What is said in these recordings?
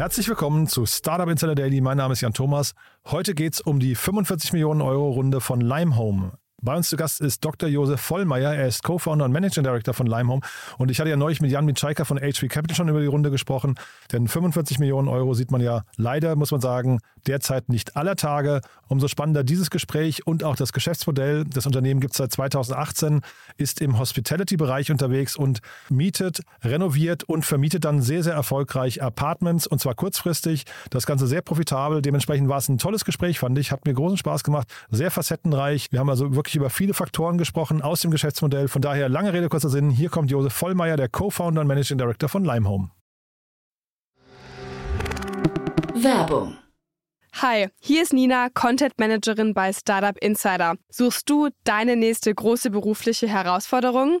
Herzlich willkommen zu Startup Insider Daily. Mein Name ist Jan Thomas. Heute geht es um die 45 Millionen Euro Runde von Limehome. Bei uns zu Gast ist Dr. Josef Vollmeier. Er ist Co-Founder und Managing Director von Limehome. Und ich hatte ja neulich mit Jan Mitschaiker von HV Capital schon über die Runde gesprochen. Denn 45 Millionen Euro sieht man ja leider, muss man sagen, derzeit nicht aller Tage. Umso spannender dieses Gespräch und auch das Geschäftsmodell. Das Unternehmen gibt es seit 2018, ist im Hospitality-Bereich unterwegs und mietet, renoviert und vermietet dann sehr, sehr erfolgreich Apartments und zwar kurzfristig. Das Ganze sehr profitabel. Dementsprechend war es ein tolles Gespräch, fand ich. Hat mir großen Spaß gemacht. Sehr facettenreich. Wir haben also wirklich über viele Faktoren gesprochen aus dem Geschäftsmodell. Von daher lange Rede, kurzer Sinn. Hier kommt Josef Vollmeier, der Co-Founder und Managing Director von Limehome. Werbung. Hi, hier ist Nina, Content Managerin bei Startup Insider. Suchst du deine nächste große berufliche Herausforderung?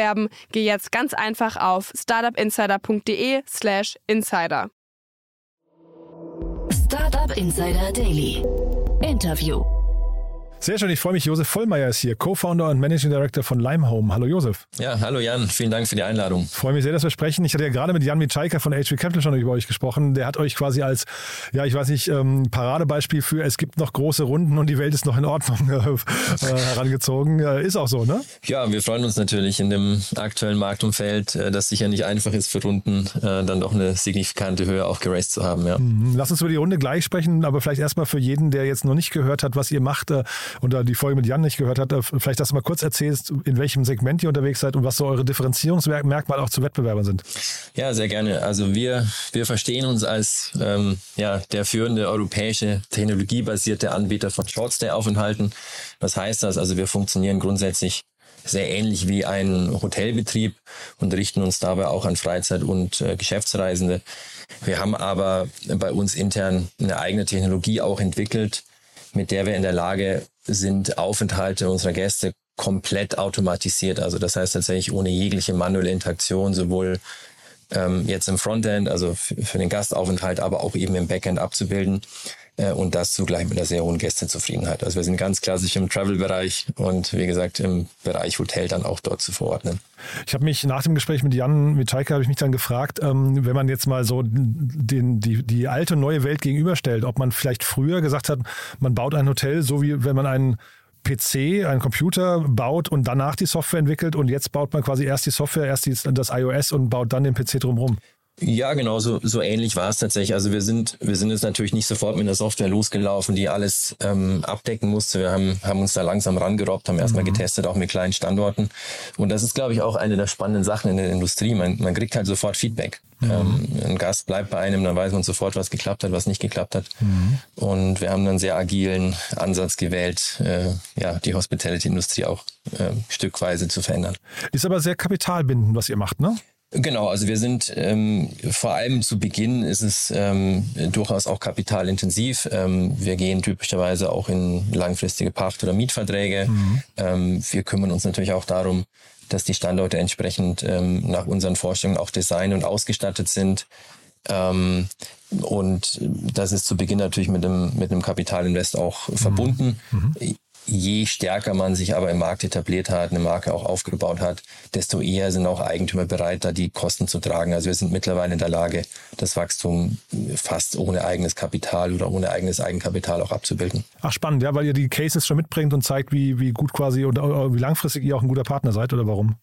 geh jetzt ganz einfach auf startupinsider.de/slash insider. Startup Insider Daily. Interview. Sehr schön, ich freue mich. Josef Vollmeier ist hier, Co-Founder und Managing Director von Limehome. Hallo Josef. Ja, hallo Jan, vielen Dank für die Einladung. Freue mich sehr, dass wir sprechen. Ich hatte ja gerade mit Jan Mitschaiker von HV Capital schon über euch gesprochen. Der hat euch quasi als, ja, ich weiß nicht, ähm, Paradebeispiel für es gibt noch große Runden und die Welt ist noch in Ordnung äh, herangezogen. Äh, ist auch so, ne? Ja, wir freuen uns natürlich in dem aktuellen Marktumfeld, äh, das sicher nicht einfach ist für Runden, äh, dann doch eine signifikante Höhe auch geraced zu haben. Ja. Mhm. Lass uns über die Runde gleich sprechen, aber vielleicht erstmal für jeden, der jetzt noch nicht gehört hat, was ihr macht äh, und die Folge mit Jan nicht gehört hat, äh, vielleicht, dass du mal kurz erzählst, in welchem Segment ihr unterwegs seid und was so eure Differenzierungsmerkmale auch zu Wettbewerbern sind. Ja, sehr gerne. Also wir, wir verstehen uns als ähm, ja, der führende europäische technologiebasierte Anbieter von Shortstay-Aufenthalten. Was heißt das? Also wir funktionieren grundsätzlich sehr ähnlich wie ein Hotelbetrieb und richten uns dabei auch an Freizeit- und äh, Geschäftsreisende. Wir haben aber bei uns intern eine eigene Technologie auch entwickelt, mit der wir in der Lage sind, Aufenthalte unserer Gäste komplett automatisiert. Also das heißt tatsächlich ohne jegliche manuelle Interaktion, sowohl ähm, jetzt im Frontend, also für den Gastaufenthalt, aber auch eben im Backend abzubilden äh, und das zugleich mit einer sehr hohen Gästezufriedenheit. Also wir sind ganz klassisch im Travel-Bereich und wie gesagt im Bereich Hotel dann auch dort zu verordnen. Ich habe mich nach dem Gespräch mit Jan Mitschaiker habe ich mich dann gefragt, ähm, wenn man jetzt mal so den, die, die alte und neue Welt gegenüberstellt, ob man vielleicht früher gesagt hat, man baut ein Hotel, so wie wenn man einen PC, einen Computer baut und danach die Software entwickelt und jetzt baut man quasi erst die Software, erst die, das iOS und baut dann den PC drumherum. Ja, genau, so, so ähnlich war es tatsächlich. Also wir sind, wir sind jetzt natürlich nicht sofort mit einer Software losgelaufen, die alles ähm, abdecken musste. Wir haben, haben uns da langsam rangerobbt, haben erstmal mhm. getestet, auch mit kleinen Standorten. Und das ist, glaube ich, auch eine der spannenden Sachen in der Industrie. Man, man kriegt halt sofort Feedback. Mhm. Ähm, ein Gast bleibt bei einem, dann weiß man sofort, was geklappt hat, was nicht geklappt hat. Mhm. Und wir haben einen sehr agilen Ansatz gewählt, äh, ja, die Hospitality-Industrie auch äh, stückweise zu verändern. Ist aber sehr kapitalbindend, was ihr macht, ne? Genau, also wir sind ähm, vor allem zu Beginn ist es ähm, durchaus auch kapitalintensiv. Ähm, wir gehen typischerweise auch in langfristige Pacht- oder Mietverträge. Mhm. Ähm, wir kümmern uns natürlich auch darum, dass die Standorte entsprechend ähm, nach unseren Vorstellungen auch design und ausgestattet sind. Ähm, und das ist zu Beginn natürlich mit einem, mit einem Kapitalinvest auch mhm. verbunden. Mhm je stärker man sich aber im Markt etabliert hat, eine Marke auch aufgebaut hat, desto eher sind auch Eigentümer bereit, da die Kosten zu tragen. Also wir sind mittlerweile in der Lage, das Wachstum fast ohne eigenes Kapital oder ohne eigenes Eigenkapital auch abzubilden. Ach spannend, ja, weil ihr die Cases schon mitbringt und zeigt, wie, wie gut quasi oder wie langfristig ihr auch ein guter Partner seid oder warum?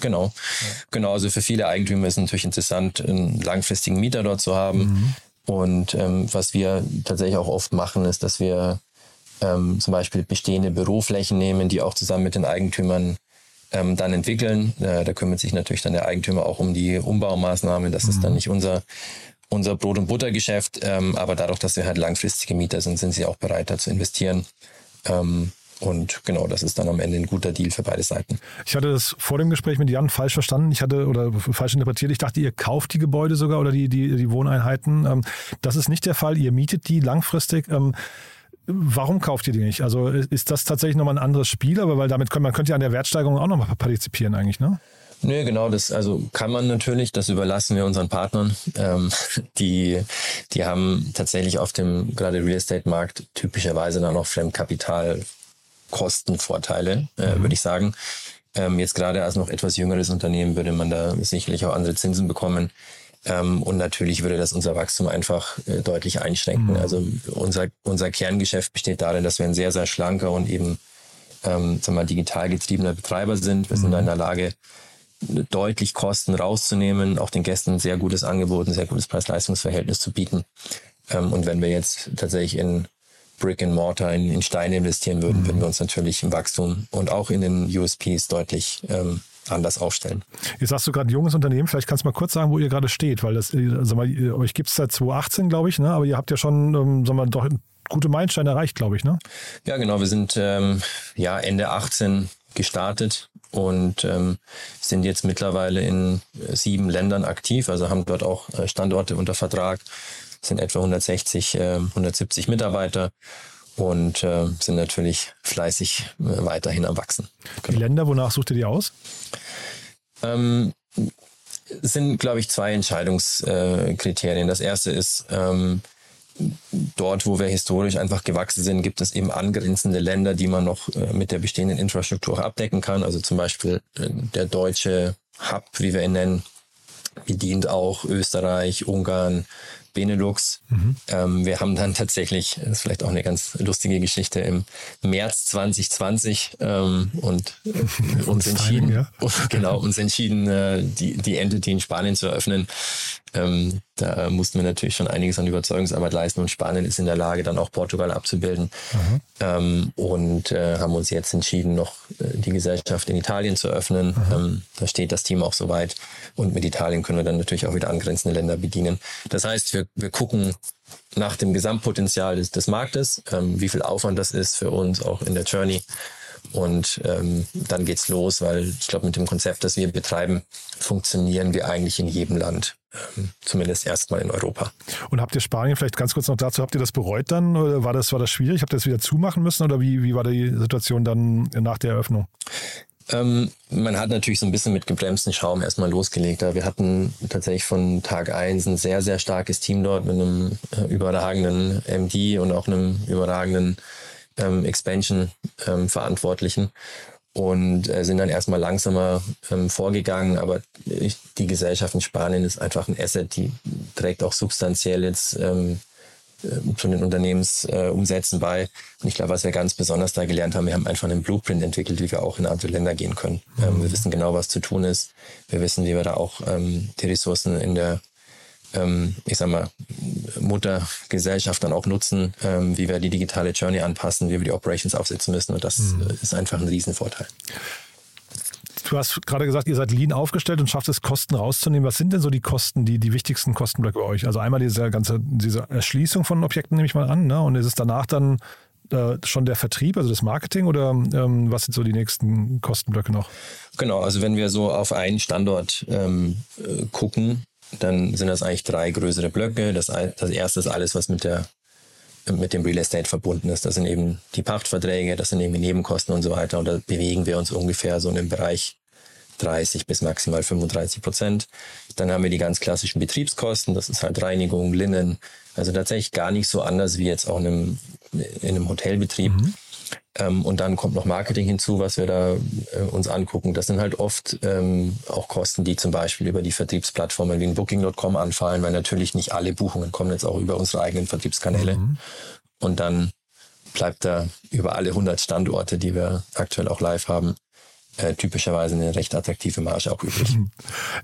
Genau, ja. genau. Also für viele Eigentümer ist es natürlich interessant, einen langfristigen Mieter dort zu haben. Mhm. Und ähm, was wir tatsächlich auch oft machen, ist, dass wir ähm, zum Beispiel bestehende Büroflächen nehmen, die auch zusammen mit den Eigentümern ähm, dann entwickeln. Äh, da kümmert sich natürlich dann der Eigentümer auch um die Umbaumaßnahmen. Das mhm. ist dann mhm. nicht unser unser Brot- und Buttergeschäft. Ähm, aber dadurch, dass wir halt langfristige Mieter sind, sind sie auch bereit, da zu investieren. Ähm, und genau, das ist dann am Ende ein guter Deal für beide Seiten. Ich hatte das vor dem Gespräch mit Jan falsch verstanden. Ich hatte oder falsch interpretiert. Ich dachte, ihr kauft die Gebäude sogar oder die, die, die Wohneinheiten. Ähm, das ist nicht der Fall. Ihr mietet die langfristig. Warum kauft ihr die nicht? Also ist das tatsächlich nochmal ein anderes Spiel? Aber weil damit könnte man könnte ja an der Wertsteigerung auch nochmal partizipieren eigentlich, ne? Nö, genau, das also kann man natürlich, das überlassen wir unseren Partnern. Ähm, die, die haben tatsächlich auf dem gerade Real Estate Markt typischerweise dann auch Fremdkapitalkostenvorteile, äh, mhm. würde ich sagen. Ähm, jetzt gerade als noch etwas jüngeres Unternehmen würde man da sicherlich auch andere Zinsen bekommen. Ähm, und natürlich würde das unser Wachstum einfach äh, deutlich einschränken. Mhm. Also unser, unser Kerngeschäft besteht darin, dass wir ein sehr, sehr schlanker und eben ähm, sagen wir, digital getriebener Betreiber sind. Wir mhm. sind da in der Lage, deutlich Kosten rauszunehmen, auch den Gästen ein sehr gutes Angebot, ein sehr gutes Preis-Leistungs-Verhältnis zu bieten. Ähm, und wenn wir jetzt tatsächlich in Brick and Mortar, in, in Steine investieren würden, mhm. würden wir uns natürlich im Wachstum und auch in den USPs deutlich ähm, anders aufstellen. Jetzt sagst du gerade junges Unternehmen, vielleicht kannst du mal kurz sagen, wo ihr gerade steht, weil das, äh, sag mal, euch gibt es seit 2018, glaube ich, ne? aber ihr habt ja schon, ähm, sag mal, doch gute Meilensteine erreicht, glaube ich, ne? Ja, genau. Wir sind ähm, ja Ende 18 gestartet und ähm, sind jetzt mittlerweile in sieben Ländern aktiv, also haben dort auch äh, Standorte unter Vertrag, sind etwa 160, äh, 170 Mitarbeiter und äh, sind natürlich fleißig äh, weiterhin am Wachsen. Genau. Die Länder, wonach sucht ihr die aus? Ähm, sind, glaube ich, zwei Entscheidungskriterien. Das erste ist, ähm, dort, wo wir historisch einfach gewachsen sind, gibt es eben angrenzende Länder, die man noch äh, mit der bestehenden Infrastruktur abdecken kann. Also zum Beispiel äh, der deutsche Hub, wie wir ihn nennen, bedient auch Österreich, Ungarn, Benelux. Mhm. Ähm, wir haben dann tatsächlich, das ist vielleicht auch eine ganz lustige Geschichte, im März 2020 ähm, und äh, uns entschieden, ja. genau, uns entschieden, äh, die, die Entity in Spanien zu eröffnen. Ähm, da mussten wir natürlich schon einiges an Überzeugungsarbeit leisten und Spanien ist in der Lage, dann auch Portugal abzubilden. Mhm. Ähm, und äh, haben uns jetzt entschieden, noch äh, die Gesellschaft in Italien zu öffnen. Mhm. Ähm, da steht das Team auch soweit. Und mit Italien können wir dann natürlich auch wieder angrenzende Länder bedienen. Das heißt, wir, wir gucken nach dem Gesamtpotenzial des, des Marktes, ähm, wie viel Aufwand das ist für uns auch in der Journey und ähm, dann geht's los, weil ich glaube, mit dem Konzept, das wir betreiben, funktionieren wir eigentlich in jedem Land. Ähm, zumindest erstmal in Europa. Und habt ihr Spanien vielleicht ganz kurz noch dazu, habt ihr das bereut dann? Oder war das, war das schwierig? Habt ihr das wieder zumachen müssen oder wie, wie war die Situation dann nach der Eröffnung? Ähm, man hat natürlich so ein bisschen mit gebremsten Schaum erstmal losgelegt. Wir hatten tatsächlich von Tag eins ein sehr, sehr starkes Team dort mit einem äh, überragenden MD und auch einem überragenden ähm, Expansion-Verantwortlichen ähm, und äh, sind dann erstmal langsamer ähm, vorgegangen. Aber ich, die Gesellschaft in Spanien ist einfach ein Asset, die trägt auch substanziell jetzt ähm, äh, zu den Unternehmensumsätzen äh, bei. Und ich glaube, was wir ganz besonders da gelernt haben, wir haben einfach einen Blueprint entwickelt, wie wir auch in andere Länder gehen können. Ähm, wir wissen genau, was zu tun ist. Wir wissen, wie wir da auch ähm, die Ressourcen in der ähm, ich sag mal, Muttergesellschaft dann auch nutzen, ähm, wie wir die digitale Journey anpassen, wie wir die Operations aufsetzen müssen. Und das mhm. ist einfach ein Riesenvorteil. Du hast gerade gesagt, ihr seid lean aufgestellt und schafft es, Kosten rauszunehmen. Was sind denn so die Kosten, die, die wichtigsten Kostenblöcke bei euch? Also einmal diese ganze diese Erschließung von Objekten nehme ich mal an, ne? Und ist es danach dann äh, schon der Vertrieb, also das Marketing oder ähm, was sind so die nächsten Kostenblöcke noch? Genau, also wenn wir so auf einen Standort ähm, äh, gucken, dann sind das eigentlich drei größere Blöcke. Das, das erste ist alles, was mit der mit dem Real Estate verbunden ist. Das sind eben die Pachtverträge, das sind eben die Nebenkosten und so weiter. Und da bewegen wir uns ungefähr so in dem Bereich 30 bis maximal 35 Prozent. Dann haben wir die ganz klassischen Betriebskosten, das ist halt Reinigung, Linnen. Also tatsächlich gar nicht so anders wie jetzt auch in einem, in einem Hotelbetrieb. Mhm. Ähm, und dann kommt noch Marketing hinzu, was wir da äh, uns angucken. Das sind halt oft ähm, auch Kosten, die zum Beispiel über die Vertriebsplattformen wie in Booking.com anfallen, weil natürlich nicht alle Buchungen kommen jetzt auch über unsere eigenen Vertriebskanäle. Mhm. Und dann bleibt da über alle 100 Standorte, die wir aktuell auch live haben, äh, typischerweise eine recht attraktive Marge auch übrig.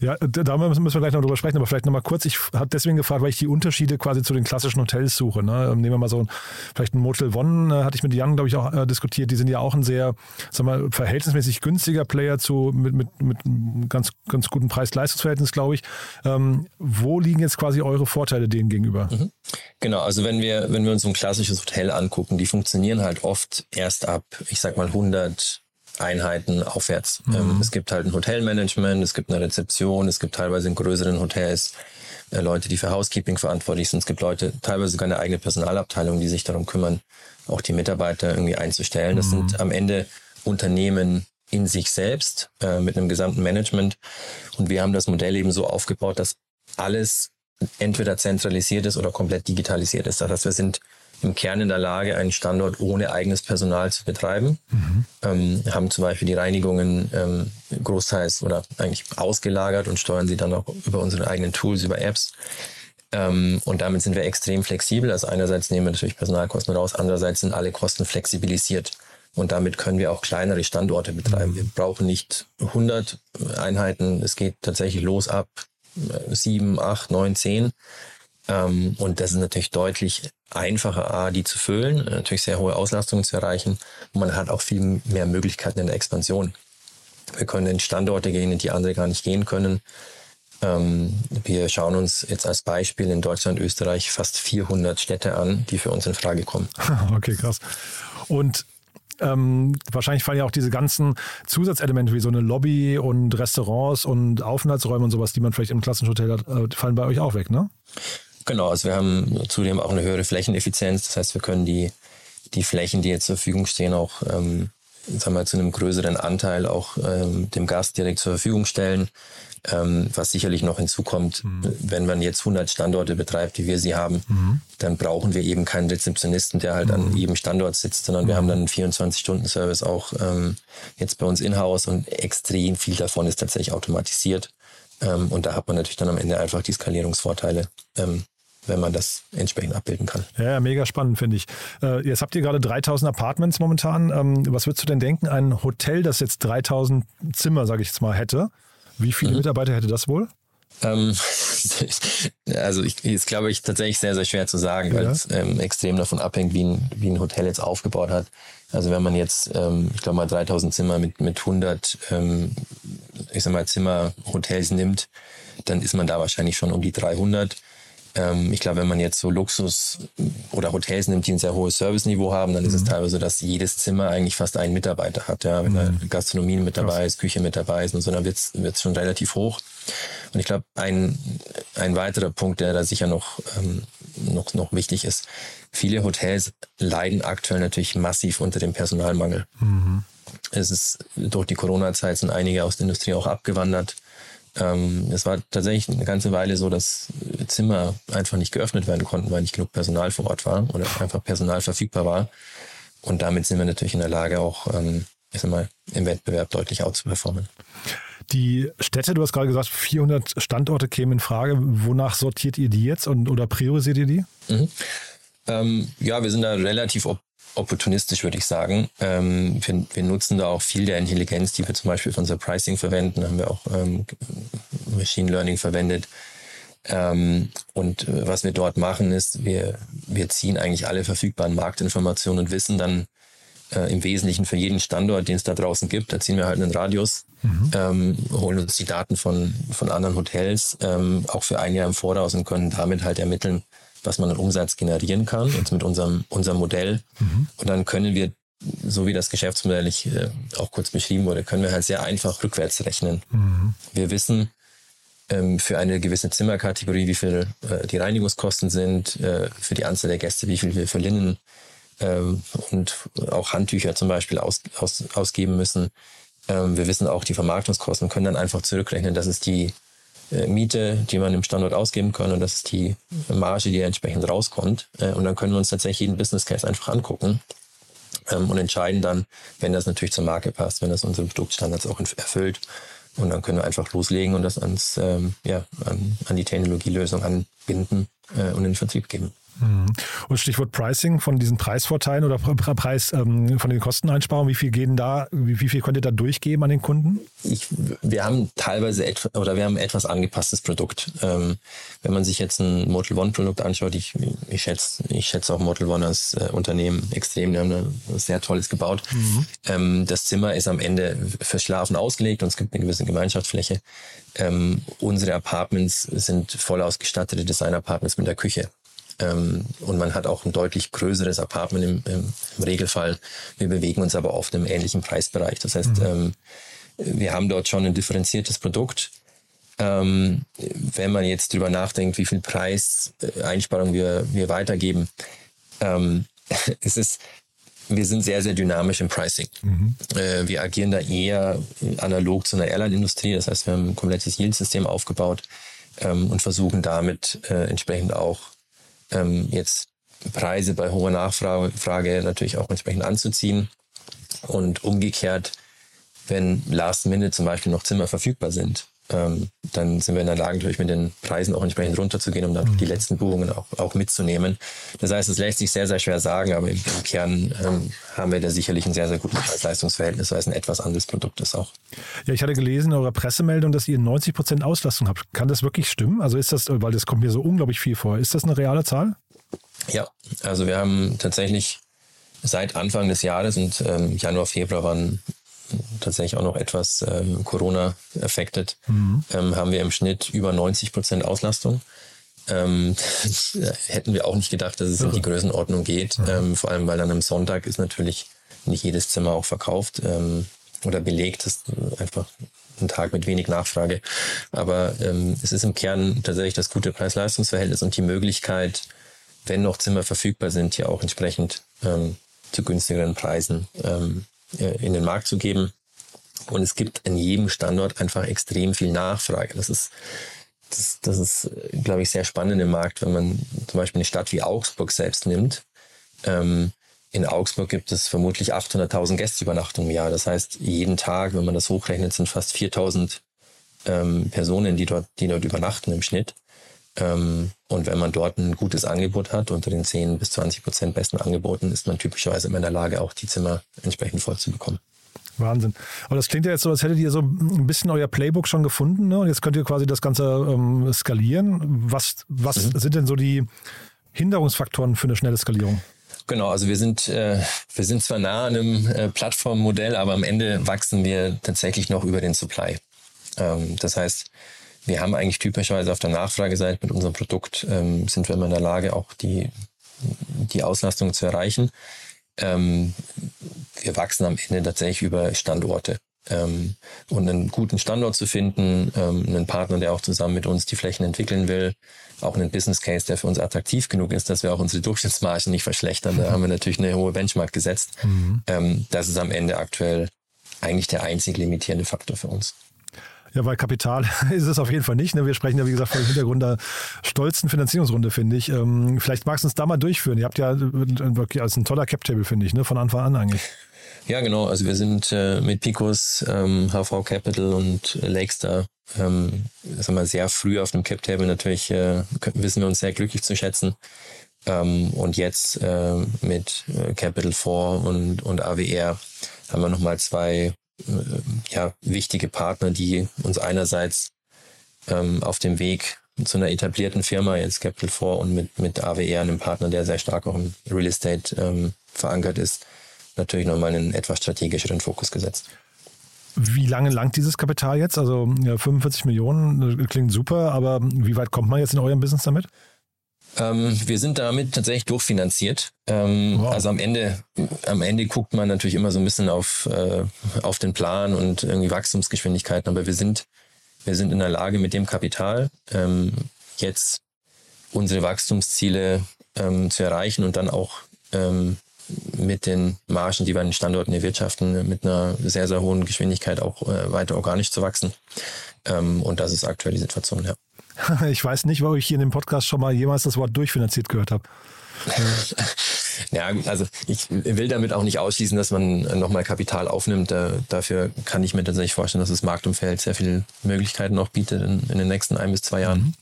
Ja, da müssen wir gleich noch drüber sprechen, aber vielleicht nochmal kurz. Ich habe deswegen gefragt, weil ich die Unterschiede quasi zu den klassischen Hotels suche. Ne? Ähm, nehmen wir mal so ein, vielleicht ein Motel One, äh, hatte ich mit Jan, glaube ich, auch äh, diskutiert. Die sind ja auch ein sehr, sag mal, verhältnismäßig günstiger Player zu, mit, mit, mit einem ganz, ganz guten Preis-Leistungsverhältnis, glaube ich. Ähm, wo liegen jetzt quasi eure Vorteile denen gegenüber? Mhm. Genau, also wenn wir, wenn wir uns ein klassisches Hotel angucken, die funktionieren halt oft erst ab, ich sag mal, 100 Einheiten aufwärts. Mhm. Ähm, es gibt halt ein Hotelmanagement, es gibt eine Rezeption, es gibt teilweise in größeren Hotels äh, Leute, die für Housekeeping verantwortlich sind. Es gibt Leute, teilweise sogar eine eigene Personalabteilung, die sich darum kümmern, auch die Mitarbeiter irgendwie einzustellen. Das mhm. sind am Ende Unternehmen in sich selbst äh, mit einem gesamten Management. Und wir haben das Modell eben so aufgebaut, dass alles entweder zentralisiert ist oder komplett digitalisiert ist. Das heißt, wir sind im Kern in der Lage, einen Standort ohne eigenes Personal zu betreiben. Mhm. Ähm, haben zum Beispiel die Reinigungen ähm, großteils oder eigentlich ausgelagert und steuern sie dann auch über unsere eigenen Tools, über Apps. Ähm, und damit sind wir extrem flexibel. Also einerseits nehmen wir natürlich Personalkosten raus, andererseits sind alle Kosten flexibilisiert. Und damit können wir auch kleinere Standorte betreiben. Wir brauchen nicht 100 Einheiten. Es geht tatsächlich los ab 7, 8, 9, 10. Ähm, und das ist natürlich deutlich einfacher, A, die zu füllen, äh, natürlich sehr hohe Auslastungen zu erreichen. Und man hat auch viel mehr Möglichkeiten in der Expansion. Wir können in Standorte gehen, in die andere gar nicht gehen können. Ähm, wir schauen uns jetzt als Beispiel in Deutschland, Österreich fast 400 Städte an, die für uns in Frage kommen. Okay, krass. Und ähm, wahrscheinlich fallen ja auch diese ganzen Zusatzelemente wie so eine Lobby und Restaurants und Aufenthaltsräume und sowas, die man vielleicht im klassischen Hotel hat, äh, fallen bei euch auch weg, ne? Genau, also wir haben zudem auch eine höhere Flächeneffizienz. Das heißt, wir können die, die Flächen, die jetzt zur Verfügung stehen, auch ähm, sagen wir, zu einem größeren Anteil auch ähm, dem Gast direkt zur Verfügung stellen. Ähm, was sicherlich noch hinzukommt, mhm. wenn man jetzt 100 Standorte betreibt, wie wir sie haben, mhm. dann brauchen wir eben keinen Rezeptionisten, der halt mhm. an jedem Standort sitzt, sondern wir haben dann einen 24-Stunden-Service auch ähm, jetzt bei uns in-house und extrem viel davon ist tatsächlich automatisiert. Ähm, und da hat man natürlich dann am Ende einfach die Skalierungsvorteile, ähm, wenn man das entsprechend abbilden kann. Ja, mega spannend, finde ich. Äh, jetzt habt ihr gerade 3000 Apartments momentan. Ähm, was würdest du denn denken, ein Hotel, das jetzt 3000 Zimmer, sage ich jetzt mal, hätte? Wie viele mhm. Mitarbeiter hätte das wohl? Ähm, also ich, ist glaube ich tatsächlich sehr, sehr schwer zu sagen, weil es ähm, extrem davon abhängt, wie ein, wie ein Hotel jetzt aufgebaut hat. Also wenn man jetzt, ähm, ich glaube mal 3000 Zimmer mit, mit 100, ähm, ich sag mal Zimmerhotels nimmt, dann ist man da wahrscheinlich schon um die 300. Ähm, ich glaube, wenn man jetzt so Luxus oder Hotels nimmt, die ein sehr hohes Serviceniveau haben, dann mhm. ist es mhm. teilweise so, dass jedes Zimmer eigentlich fast einen Mitarbeiter hat. Ja, wenn mhm. da Gastronomie mit dabei ist, Küche mit dabei ist und so, dann wird es schon relativ hoch. Und ich glaube, ein, ein weiterer Punkt, der da sicher noch, ähm, noch, noch wichtig ist, viele Hotels leiden aktuell natürlich massiv unter dem Personalmangel. Mhm. Es ist durch die Corona-Zeit sind einige aus der Industrie auch abgewandert. Ähm, es war tatsächlich eine ganze Weile so, dass Zimmer einfach nicht geöffnet werden konnten, weil nicht genug Personal vor Ort war oder einfach Personal verfügbar war. Und damit sind wir natürlich in der Lage, auch ähm, ich sag mal, im Wettbewerb deutlich outzuperformen. Die Städte, du hast gerade gesagt, 400 Standorte kämen in Frage. Wonach sortiert ihr die jetzt und, oder priorisiert ihr die? Mhm. Ähm, ja, wir sind da relativ opportunistisch, würde ich sagen. Ähm, wir, wir, nutzen da auch viel der Intelligenz, die wir zum Beispiel für unser Pricing verwenden. Da haben wir auch ähm, Machine Learning verwendet. Ähm, und äh, was wir dort machen, ist, wir, wir ziehen eigentlich alle verfügbaren Marktinformationen und wissen dann äh, im Wesentlichen für jeden Standort, den es da draußen gibt. Da ziehen wir halt einen Radius, mhm. ähm, holen uns die Daten von, von anderen Hotels, ähm, auch für ein Jahr im Voraus und können damit halt ermitteln, was man an Umsatz generieren kann, jetzt mit unserem, unserem Modell. Mhm. Und dann können wir, so wie das Geschäftsmodell ich, äh, auch kurz beschrieben wurde, können wir halt sehr einfach rückwärts rechnen. Mhm. Wir wissen ähm, für eine gewisse Zimmerkategorie, wie viel äh, die Reinigungskosten sind, äh, für die Anzahl der Gäste, wie viel wir für Linnen ähm, und auch Handtücher zum Beispiel aus, aus, ausgeben müssen. Ähm, wir wissen auch die Vermarktungskosten, können dann einfach zurückrechnen, dass es die Miete, die man im Standort ausgeben kann und das ist die Marge, die entsprechend rauskommt. Äh, und dann können wir uns tatsächlich jeden Business Case einfach angucken ähm, und entscheiden dann, wenn das natürlich zur Marke passt, wenn das unsere Produktstandards auch erfüllt. Und dann können wir einfach loslegen und das ans, ähm, ja, an, an die Technologielösung anbinden äh, und in den Vertrieb geben. Mhm. Und Stichwort Pricing von diesen Preisvorteilen oder Preis ähm, von den Kosteneinsparungen, wie viel gehen da, wie, wie, viel könnt ihr da durchgeben an den Kunden? Ich, wir haben teilweise etwa, oder wir haben ein etwas angepasstes Produkt. Ähm, wenn man sich jetzt ein Model One Produkt anschaut, ich, ich schätze, ich schätze auch Model One als äh, Unternehmen extrem, die haben ein sehr tolles gebaut. Mhm. Ähm, das Zimmer ist am Ende für Schlafen ausgelegt und es gibt eine gewisse Gemeinschaftsfläche. Ähm, unsere Apartments sind voll ausgestattete Design-Apartments mit der Küche. Ähm, und man hat auch ein deutlich größeres Apartment im, im, im, Regelfall. Wir bewegen uns aber oft im ähnlichen Preisbereich. Das heißt, mhm. ähm, wir haben dort schon ein differenziertes Produkt. Ähm, wenn man jetzt drüber nachdenkt, wie viel Preiseinsparung wir, wir weitergeben, ähm, es ist, wir sind sehr, sehr dynamisch im Pricing. Mhm. Äh, wir agieren da eher analog zu einer Airline-Industrie. Das heißt, wir haben ein komplettes Yield-System aufgebaut ähm, und versuchen damit äh, entsprechend auch ähm, jetzt Preise bei hoher Nachfrage natürlich auch entsprechend anzuziehen. Und umgekehrt, wenn Last Minute zum Beispiel noch Zimmer verfügbar sind, ähm, dann sind wir in der Lage, natürlich mit den Preisen auch entsprechend runterzugehen, um dann mhm. die letzten Buchungen auch, auch mitzunehmen. Das heißt, es lässt sich sehr, sehr schwer sagen, aber im, im Kern ähm, haben wir da sicherlich ein sehr, sehr gutes Preis-Leistungsverhältnis, weil es ein etwas anderes Produkt ist auch. Ja, ich hatte gelesen in eurer Pressemeldung, dass ihr 90 Prozent Auslastung habt. Kann das wirklich stimmen? Also ist das, weil das kommt mir so unglaublich viel vor, ist das eine reale Zahl? Ja, also wir haben tatsächlich seit Anfang des Jahres und ähm, Januar, Februar waren tatsächlich auch noch etwas ähm, Corona affected, mhm. ähm, haben wir im Schnitt über 90 Prozent Auslastung. Ähm, hätten wir auch nicht gedacht, dass es in die Größenordnung geht. Mhm. Ähm, vor allem, weil dann am Sonntag ist natürlich nicht jedes Zimmer auch verkauft ähm, oder belegt. Das ist einfach ein Tag mit wenig Nachfrage. Aber ähm, es ist im Kern tatsächlich das gute Preis-Leistungs-Verhältnis und die Möglichkeit, wenn noch Zimmer verfügbar sind, hier auch entsprechend zu günstigeren Preisen ähm, äh, in den Markt zu geben. Und es gibt an jedem Standort einfach extrem viel Nachfrage. Das ist, das, das ist, glaube ich, sehr spannend im Markt, wenn man zum Beispiel eine Stadt wie Augsburg selbst nimmt. Ähm, in Augsburg gibt es vermutlich 800.000 Gästeübernachtungen im Jahr. Das heißt, jeden Tag, wenn man das hochrechnet, sind fast 4.000 ähm, Personen, die dort, die dort übernachten im Schnitt. Ähm, und wenn man dort ein gutes Angebot hat, unter den 10 bis 20 Prozent besten Angeboten, ist man typischerweise immer in der Lage, auch die Zimmer entsprechend voll zu bekommen. Wahnsinn. Aber das klingt ja jetzt so, als hättet ihr so ein bisschen euer Playbook schon gefunden. Ne? Und jetzt könnt ihr quasi das Ganze ähm, skalieren. Was, was mhm. sind denn so die Hinderungsfaktoren für eine schnelle Skalierung? Genau, also wir sind, äh, wir sind zwar nah an einem äh, Plattformmodell, aber am Ende wachsen wir tatsächlich noch über den Supply. Ähm, das heißt, wir haben eigentlich typischerweise auf der Nachfrageseite mit unserem Produkt, ähm, sind wir immer in der Lage, auch die, die Auslastung zu erreichen. Ähm, wir wachsen am Ende tatsächlich über Standorte. Ähm, und einen guten Standort zu finden, ähm, einen Partner, der auch zusammen mit uns die Flächen entwickeln will, auch einen Business Case, der für uns attraktiv genug ist, dass wir auch unsere Durchschnittsmargen nicht verschlechtern. Da haben wir natürlich eine hohe Benchmark gesetzt. Mhm. Ähm, das ist am Ende aktuell eigentlich der einzig limitierende Faktor für uns. Ja, weil Kapital ist es auf jeden Fall nicht. Ne? Wir sprechen ja, wie gesagt, vor dem Hintergrund der stolzen Finanzierungsrunde, finde ich. Ähm, vielleicht magst du uns da mal durchführen. Ihr habt ja wirklich als ein toller Cap-Table, finde ich, ne? von Anfang an eigentlich. Ja, genau. Also wir sind äh, mit Picos, ähm, HV Capital und Lakestar ähm, sagen wir, sehr früh auf dem Cap-Table. Natürlich äh, wissen wir uns sehr glücklich zu schätzen. Ähm, und jetzt äh, mit äh, Capital 4 und, und AWR haben wir nochmal zwei äh, ja, wichtige Partner, die uns einerseits ähm, auf dem Weg zu einer etablierten Firma, jetzt Capital 4 und mit, mit AWR, einem Partner, der sehr stark auch im Real Estate ähm, verankert ist, natürlich nochmal einen etwas strategischeren Fokus gesetzt. Wie lange langt dieses Kapital jetzt? Also ja, 45 Millionen klingt super, aber wie weit kommt man jetzt in eurem Business damit? Ähm, wir sind damit tatsächlich durchfinanziert. Ähm, wow. Also am Ende, am Ende guckt man natürlich immer so ein bisschen auf, äh, auf den Plan und irgendwie Wachstumsgeschwindigkeiten, aber wir sind, wir sind in der Lage mit dem Kapital ähm, jetzt unsere Wachstumsziele ähm, zu erreichen und dann auch ähm, mit den Margen, die wir an den Standorten erwirtschaften, mit einer sehr, sehr hohen Geschwindigkeit auch äh, weiter organisch zu wachsen. Ähm, und das ist aktuell die Situation, ja. Ich weiß nicht, ob ich hier in dem Podcast schon mal jemals das Wort durchfinanziert gehört habe. ja, also ich will damit auch nicht ausschließen, dass man nochmal Kapital aufnimmt. dafür kann ich mir tatsächlich vorstellen, dass das Marktumfeld sehr viele Möglichkeiten noch bietet in, in den nächsten ein bis zwei Jahren.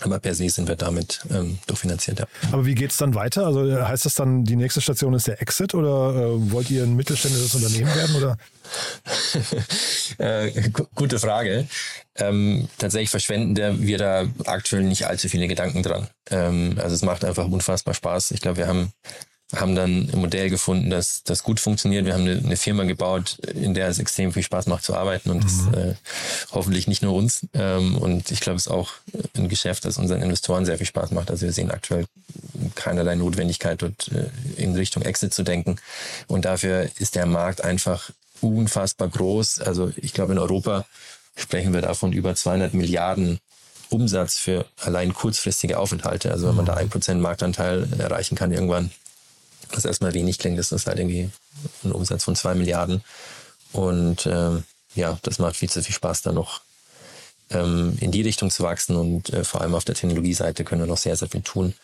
Aber per se sind wir damit ähm, durchfinanziert. Ja. Aber wie geht es dann weiter? Also äh, heißt das dann, die nächste Station ist der Exit oder äh, wollt ihr ein mittelständisches Unternehmen werden? Oder? äh, gute Frage. Ähm, tatsächlich verschwenden wir da aktuell nicht allzu viele Gedanken dran. Ähm, also es macht einfach unfassbar Spaß. Ich glaube, wir haben haben dann ein Modell gefunden, das, das gut funktioniert. Wir haben eine, eine Firma gebaut, in der es extrem viel Spaß macht zu arbeiten und mhm. das, äh, hoffentlich nicht nur uns. Ähm, und ich glaube, es ist auch ein Geschäft, das unseren Investoren sehr viel Spaß macht. Also wir sehen aktuell keinerlei Notwendigkeit, dort äh, in Richtung Exit zu denken. Und dafür ist der Markt einfach unfassbar groß. Also ich glaube, in Europa sprechen wir davon über 200 Milliarden Umsatz für allein kurzfristige Aufenthalte. Also wenn man da ein Prozent Marktanteil erreichen kann irgendwann, was erstmal wenig klingt, ist das halt irgendwie ein Umsatz von zwei Milliarden. Und ähm, ja, das macht viel zu viel Spaß, da noch ähm, in die Richtung zu wachsen. Und äh, vor allem auf der Technologieseite können wir noch sehr, sehr viel tun.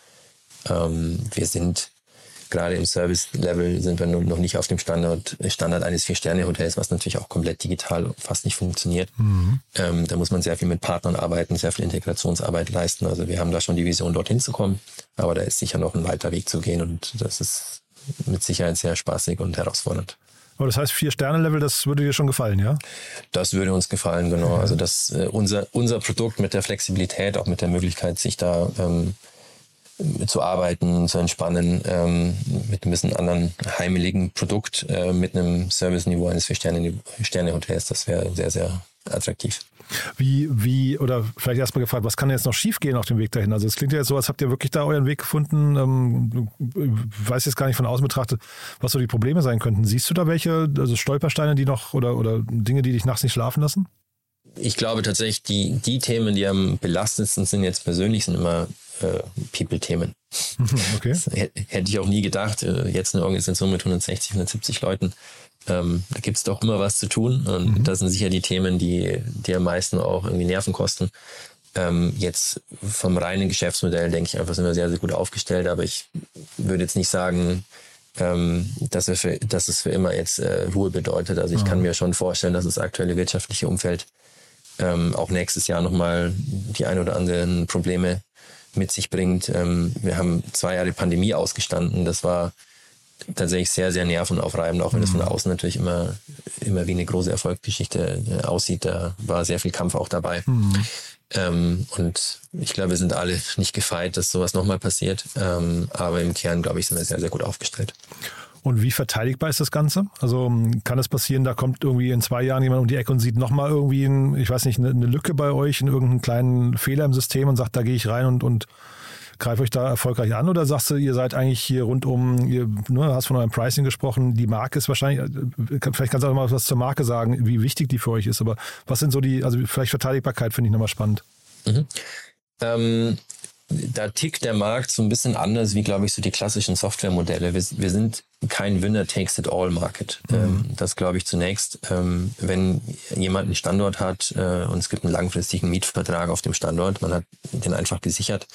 Ähm, wir sind gerade im Service-Level sind wir noch nicht auf dem Standard, Standard eines Vier-Sterne-Hotels, was natürlich auch komplett digital fast nicht funktioniert. Mhm. Ähm, da muss man sehr viel mit Partnern arbeiten, sehr viel Integrationsarbeit leisten. Also wir haben da schon die Vision, dorthin zu kommen. Aber da ist sicher noch ein weiter Weg zu gehen und das ist mit Sicherheit sehr spaßig und herausfordernd. Aber das heißt, Vier-Sterne-Level, das würde dir schon gefallen, ja? Das würde uns gefallen, genau. Also das, äh, unser, unser Produkt mit der Flexibilität, auch mit der Möglichkeit, sich da ähm, zu arbeiten, zu entspannen, ähm, mit ein bisschen anderen heimeligen Produkt, äh, mit einem Service-Niveau eines Vier-Sterne-Hotels, das wäre sehr, sehr attraktiv. Wie, wie, oder vielleicht erstmal gefragt, was kann jetzt noch schiefgehen auf dem Weg dahin? Also es klingt ja jetzt so, als habt ihr wirklich da euren Weg gefunden. Ähm, weiß jetzt gar nicht von außen betrachtet, was so die Probleme sein könnten. Siehst du da welche, also Stolpersteine, die noch oder, oder Dinge, die dich nachts nicht schlafen lassen? Ich glaube tatsächlich, die, die Themen, die am belastendsten sind jetzt persönlich, sind immer äh, People-Themen. Okay. Hätte ich auch nie gedacht. Äh, jetzt eine Organisation mit 160, 170 Leuten ähm, da gibt es doch immer was zu tun. Und mhm. das sind sicher die Themen, die, die am meisten auch irgendwie Nerven kosten. Ähm, jetzt vom reinen Geschäftsmodell denke ich einfach, sind wir sehr, sehr gut aufgestellt. Aber ich würde jetzt nicht sagen, ähm, dass, wir für, dass es für immer jetzt äh, Ruhe bedeutet. Also ich mhm. kann mir schon vorstellen, dass das aktuelle wirtschaftliche Umfeld ähm, auch nächstes Jahr nochmal die ein oder anderen Probleme mit sich bringt. Ähm, wir haben zwei Jahre Pandemie ausgestanden. Das war tatsächlich sehr, sehr nervenaufreibend, auch wenn es von mhm. außen natürlich immer, immer wie eine große Erfolgsgeschichte äh, aussieht. Da war sehr viel Kampf auch dabei. Mhm. Ähm, und ich glaube, wir sind alle nicht gefeit, dass sowas nochmal passiert. Ähm, aber im Kern, glaube ich, sind wir sehr, sehr gut aufgestellt. Und wie verteidigbar ist das Ganze? Also kann es passieren, da kommt irgendwie in zwei Jahren jemand um die Ecke und sieht nochmal irgendwie, ein, ich weiß nicht, eine, eine Lücke bei euch, in irgendeinen kleinen Fehler im System und sagt, da gehe ich rein und, und greife euch da erfolgreich an oder sagst du, ihr seid eigentlich hier rundum, ihr ne, hast von eurem Pricing gesprochen, die Marke ist wahrscheinlich, äh, vielleicht kannst du auch mal was zur Marke sagen, wie wichtig die für euch ist, aber was sind so die, also vielleicht Verteidigbarkeit finde ich nochmal spannend. Mhm. Ähm, da tickt der Markt so ein bisschen anders wie, glaube ich, so die klassischen Softwaremodelle. Wir, wir sind kein Winner-Takes-it-all-Market. Mhm. Ähm, das glaube ich zunächst. Ähm, wenn jemand einen Standort hat äh, und es gibt einen langfristigen Mietvertrag auf dem Standort, man hat den einfach gesichert,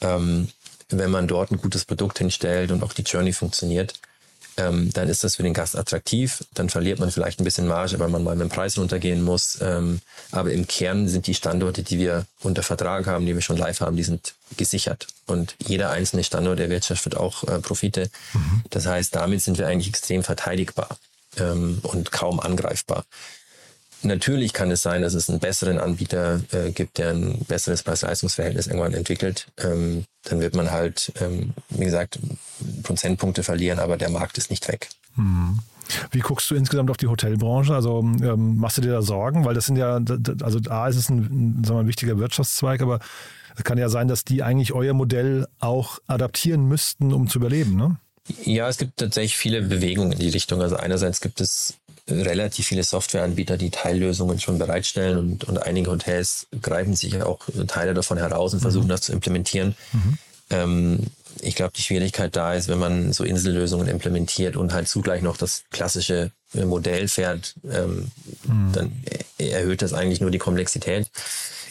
ähm, wenn man dort ein gutes Produkt hinstellt und auch die Journey funktioniert, ähm, dann ist das für den Gast attraktiv. Dann verliert man vielleicht ein bisschen Marge, weil man mal mit dem Preis runtergehen muss. Ähm, aber im Kern sind die Standorte, die wir unter Vertrag haben, die wir schon live haben, die sind gesichert. Und jeder einzelne Standort erwirtschaftet auch äh, Profite. Mhm. Das heißt, damit sind wir eigentlich extrem verteidigbar ähm, und kaum angreifbar. Natürlich kann es sein, dass es einen besseren Anbieter äh, gibt, der ein besseres Preis-Leistungs-Verhältnis irgendwann entwickelt. Ähm, dann wird man halt, ähm, wie gesagt, Prozentpunkte verlieren, aber der Markt ist nicht weg. Mhm. Wie guckst du insgesamt auf die Hotelbranche? Also ähm, machst du dir da Sorgen? Weil das sind ja, also A ist es ein, sagen wir, ein wichtiger Wirtschaftszweig, aber es kann ja sein, dass die eigentlich euer Modell auch adaptieren müssten, um zu überleben, ne? Ja, es gibt tatsächlich viele Bewegungen in die Richtung. Also einerseits gibt es relativ viele Softwareanbieter, die Teillösungen schon bereitstellen und, und einige Hotels greifen sich auch Teile davon heraus und mhm. versuchen das zu implementieren. Mhm. Ähm, ich glaube, die Schwierigkeit da ist, wenn man so Insellösungen implementiert und halt zugleich noch das klassische äh, Modell fährt, ähm, mhm. dann erhöht das eigentlich nur die Komplexität.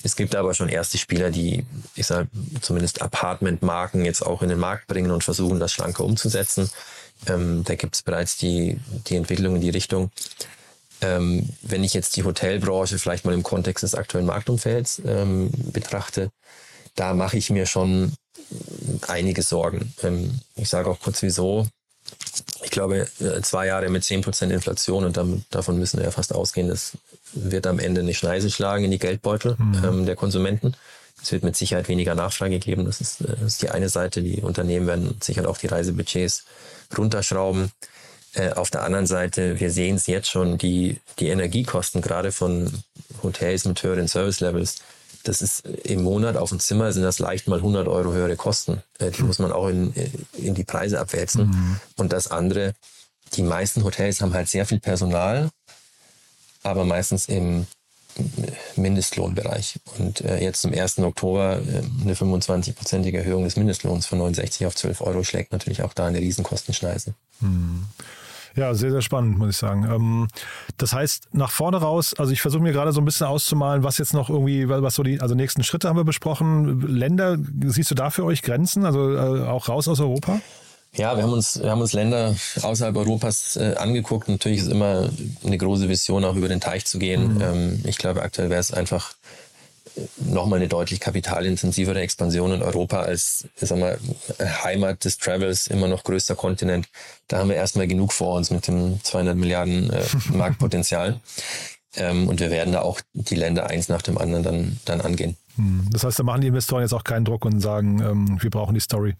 Es gibt aber schon erste Spieler, die, ich sage zumindest Apartment-Marken jetzt auch in den Markt bringen und versuchen, das schlanker umzusetzen. Ähm, da gibt es bereits die, die Entwicklung in die Richtung. Ähm, wenn ich jetzt die Hotelbranche vielleicht mal im Kontext des aktuellen Marktumfelds ähm, betrachte, da mache ich mir schon einige Sorgen. Ähm, ich sage auch kurz wieso. Ich glaube, äh, zwei Jahre mit 10% Inflation und dann, davon müssen wir ja fast ausgehen, das wird am Ende eine Schneise schlagen in die Geldbeutel mhm. ähm, der Konsumenten. Es wird mit Sicherheit weniger Nachfrage geben. Das ist, das ist die eine Seite. Die Unternehmen werden sicher auch die Reisebudgets runterschrauben. Äh, auf der anderen Seite, wir sehen es jetzt schon, die, die Energiekosten gerade von Hotels mit höheren Service-Levels, das ist im Monat auf dem Zimmer sind das leicht mal 100 Euro höhere Kosten. Äh, die muss man auch in, in die Preise abwälzen. Mhm. Und das andere, die meisten Hotels haben halt sehr viel Personal, aber meistens im Mindestlohnbereich. Und äh, jetzt zum 1. Oktober äh, eine 25-prozentige Erhöhung des Mindestlohns von 69 auf 12 Euro schlägt natürlich auch da eine Riesenkostenschneise. Mhm. Ja, sehr, sehr spannend, muss ich sagen. Ähm, das heißt, nach vorne raus, also ich versuche mir gerade so ein bisschen auszumalen, was jetzt noch irgendwie, was so die, also nächsten Schritte haben wir besprochen. Länder, siehst du da für euch Grenzen, also äh, auch raus aus Europa? Ja, wir haben uns, wir haben uns Länder außerhalb Europas äh, angeguckt. Natürlich ist immer eine große Vision, auch über den Teich zu gehen. Mhm. Ähm, ich glaube, aktuell wäre es einfach nochmal eine deutlich kapitalintensivere Expansion in Europa als sag mal, Heimat des Travels, immer noch größter Kontinent. Da haben wir erstmal genug vor uns mit dem 200 Milliarden äh, Marktpotenzial. Ähm, und wir werden da auch die Länder eins nach dem anderen dann, dann angehen. Hm. Das heißt, da machen die Investoren jetzt auch keinen Druck und sagen, ähm, wir brauchen die Story.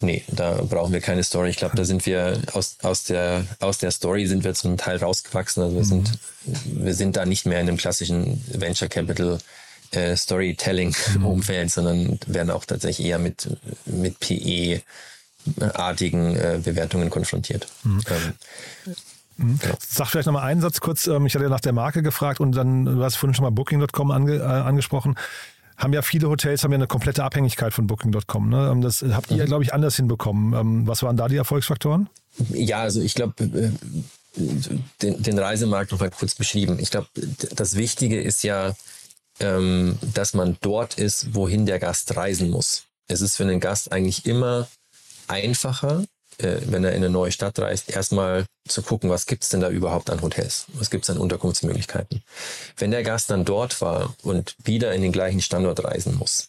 Nee, da brauchen wir keine Story. Ich glaube, da sind wir aus, aus, der, aus der Story sind wir zum Teil rausgewachsen. Also wir, mhm. sind, wir sind da nicht mehr in einem klassischen Venture Capital äh, Storytelling-Umfeld, mhm. sondern werden auch tatsächlich eher mit, mit PE-artigen äh, Bewertungen konfrontiert. Mhm. Ähm, mhm. Genau. Sag vielleicht nochmal einen Satz kurz. Ähm, ich hatte ja nach der Marke gefragt und dann, du hast vorhin schon mal Booking.com ange, äh, angesprochen. Haben ja viele Hotels haben ja eine komplette Abhängigkeit von Booking.com. Ne? Ähm, das habt ihr, mhm. glaube ich, anders hinbekommen. Ähm, was waren da die Erfolgsfaktoren? Ja, also ich glaube, äh, den, den Reisemarkt noch mal kurz beschrieben. Ich glaube, das Wichtige ist ja, ähm, dass man dort ist, wohin der Gast reisen muss. Es ist für einen Gast eigentlich immer einfacher, äh, wenn er in eine neue Stadt reist, erstmal zu gucken, was gibt's denn da überhaupt an Hotels? Was gibt's an Unterkunftsmöglichkeiten? Wenn der Gast dann dort war und wieder in den gleichen Standort reisen muss,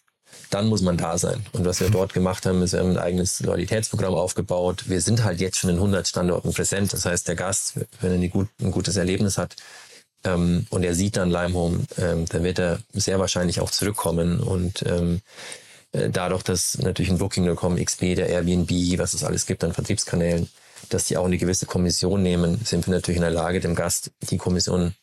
dann muss man da sein. Und was wir dort gemacht haben, ist, wir haben ein eigenes Loyalitätsprogramm aufgebaut. Wir sind halt jetzt schon in 100 Standorten präsent. Das heißt, der Gast, wenn er ein gutes Erlebnis hat, ähm, und er sieht dann Limehome, ähm, dann wird er sehr wahrscheinlich auch zurückkommen und ähm, äh, dadurch, dass natürlich ein Booking.com, XP, der Airbnb, was es alles gibt an Vertriebskanälen, dass die auch eine gewisse Kommission nehmen, sind wir natürlich in der Lage, dem Gast die Kommission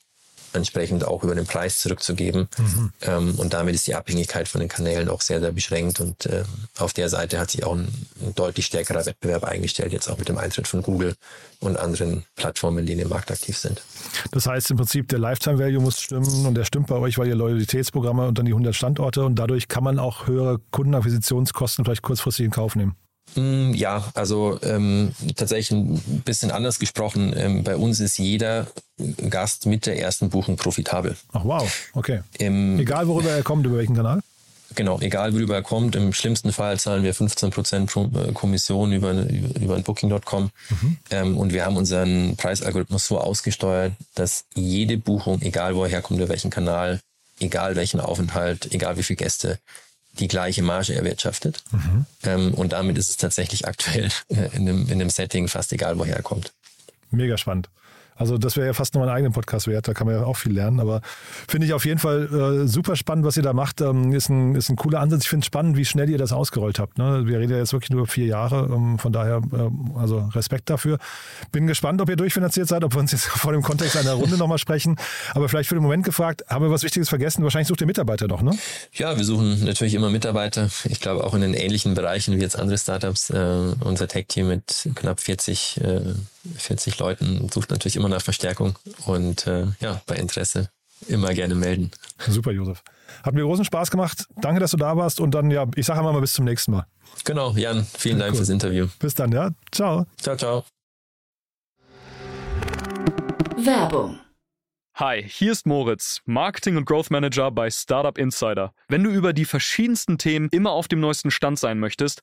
entsprechend auch über den Preis zurückzugeben. Mhm. Ähm, und damit ist die Abhängigkeit von den Kanälen auch sehr, sehr beschränkt. Und äh, auf der Seite hat sich auch ein, ein, deutlich stärkerer Wettbewerb eingestellt, jetzt auch mit dem Eintritt von Google und anderen Plattformen, die in dem Markt aktiv sind. Das heißt im Prinzip, der Lifetime Value muss stimmen und der stimmt bei euch, weil ihr Loyalitätsprogramme und dann die 100 Standorte und dadurch kann man auch höhere Kundenakquisitionskosten vielleicht kurzfristig in Kauf nehmen. Mm, ja, also ähm, tatsächlich ein bisschen anders gesprochen. Ähm, bei uns ist jeder Gast mit der ersten Buchung profitabel. Ach wow, okay. Ähm, egal worüber er kommt, über welchen Kanal? Genau, egal worüber er kommt. Im schlimmsten Fall zahlen wir 15% äh, Kommission über, über, über Booking.com. Mhm. Ähm, und wir haben unseren Preisalgorithmus so ausgesteuert, dass jede Buchung, egal wo er herkommt, über welchen Kanal, egal welchen Aufenthalt, egal wie viele Gäste, die gleiche Marge erwirtschaftet. Mhm. Ähm, und damit ist es tatsächlich aktuell äh, in, einem, in einem Setting fast egal, woher er kommt. Mega spannend. Also das wäre ja fast noch ein eigenen Podcast wert, da kann man ja auch viel lernen. Aber finde ich auf jeden Fall äh, super spannend, was ihr da macht. Ähm, ist, ein, ist ein cooler Ansatz. Ich finde es spannend, wie schnell ihr das ausgerollt habt. Ne? Wir reden ja jetzt wirklich nur vier Jahre. Ähm, von daher, äh, also Respekt dafür. Bin gespannt, ob ihr durchfinanziert seid, ob wir uns jetzt vor dem Kontext einer Runde nochmal sprechen. Aber vielleicht für den Moment gefragt, haben wir was Wichtiges vergessen? Wahrscheinlich sucht ihr Mitarbeiter noch, ne? Ja, wir suchen natürlich immer Mitarbeiter. Ich glaube auch in den ähnlichen Bereichen wie jetzt andere Startups. Äh, unser Tech-Team mit knapp 40 äh, 40 Leuten sucht natürlich immer nach Verstärkung und äh, ja, bei Interesse immer gerne melden. Super, Josef. Hat mir großen Spaß gemacht. Danke, dass du da warst und dann, ja, ich sage mal bis zum nächsten Mal. Genau, Jan, vielen Dank cool. fürs Interview. Bis dann, ja. Ciao. Ciao, ciao. Werbung Hi, hier ist Moritz, Marketing und Growth Manager bei Startup Insider. Wenn du über die verschiedensten Themen immer auf dem neuesten Stand sein möchtest,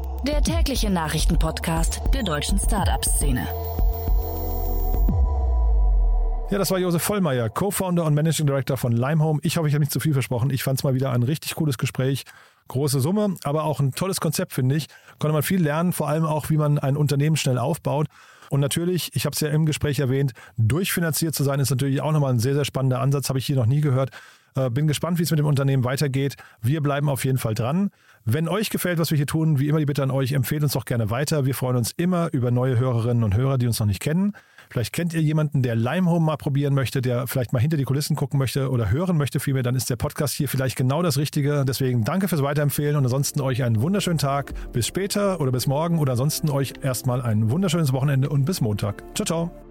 der tägliche Nachrichtenpodcast der deutschen Startup-Szene. Ja, das war Josef Vollmeier, Co-Founder und Managing Director von Limehome. Ich hoffe, ich habe nicht zu viel versprochen. Ich fand es mal wieder ein richtig cooles Gespräch. Große Summe, aber auch ein tolles Konzept, finde ich. Konnte man viel lernen, vor allem auch, wie man ein Unternehmen schnell aufbaut. Und natürlich, ich habe es ja im Gespräch erwähnt, durchfinanziert zu sein, ist natürlich auch nochmal ein sehr, sehr spannender Ansatz, habe ich hier noch nie gehört. Äh, bin gespannt, wie es mit dem Unternehmen weitergeht. Wir bleiben auf jeden Fall dran. Wenn euch gefällt, was wir hier tun, wie immer die Bitte an euch, empfehlt uns doch gerne weiter. Wir freuen uns immer über neue Hörerinnen und Hörer, die uns noch nicht kennen. Vielleicht kennt ihr jemanden, der Limehome mal probieren möchte, der vielleicht mal hinter die Kulissen gucken möchte oder hören möchte vielmehr, dann ist der Podcast hier vielleicht genau das Richtige. Deswegen danke fürs Weiterempfehlen und ansonsten euch einen wunderschönen Tag. Bis später oder bis morgen oder ansonsten euch erstmal ein wunderschönes Wochenende und bis Montag. Ciao, ciao.